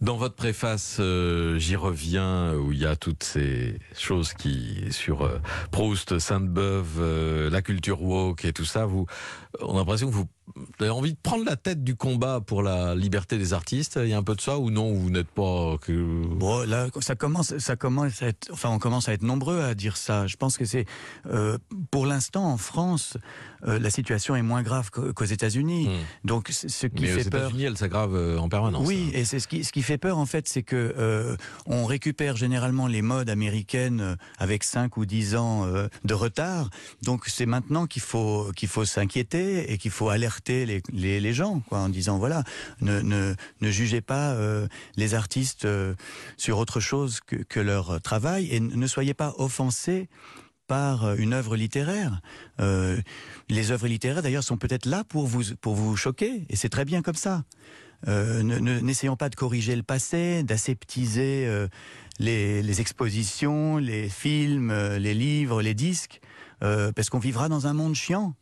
Dans votre préface, euh, j'y reviens, où il y a toutes ces choses qui sur euh, Proust, Sainte-Beuve, euh, la culture woke et tout ça. Vous, on a l'impression que vous avez envie de prendre la tête du combat pour la liberté des artistes. Il y a un peu de ça ou non Vous n'êtes pas que. Bon, là, ça commence, ça commence à être, enfin, on commence à être nombreux à dire ça. Je pense que c'est, euh, pour l'instant, en France, euh, la situation est moins grave qu'aux États-Unis. Hmm. Donc, ce qui Mais aux fait peur. États-Unis, elle s'aggrave euh, en permanence. Oui, hein. et c'est ce qui, ce qui fait peur en fait, c'est que euh, on récupère généralement les modes américaines avec 5 ou 10 ans de retard. Donc c'est maintenant qu'il faut qu'il faut s'inquiéter et qu'il faut alerter les, gens en disant voilà, ne, jugez pas euh, les artistes euh, sur autre chose que, leur travail et ne soyez pas offensés par euh, une œuvre littéraire. Les œuvres littéraires, d'ailleurs, sont peut-être là pour vous, pour vous choquer, et c'est très bien comme ça. Ne- ne- N'essayons pas de corriger le passé, d'aseptiser les, les expositions, les films, les livres, les disques, parce qu'on vivra dans un monde chiant.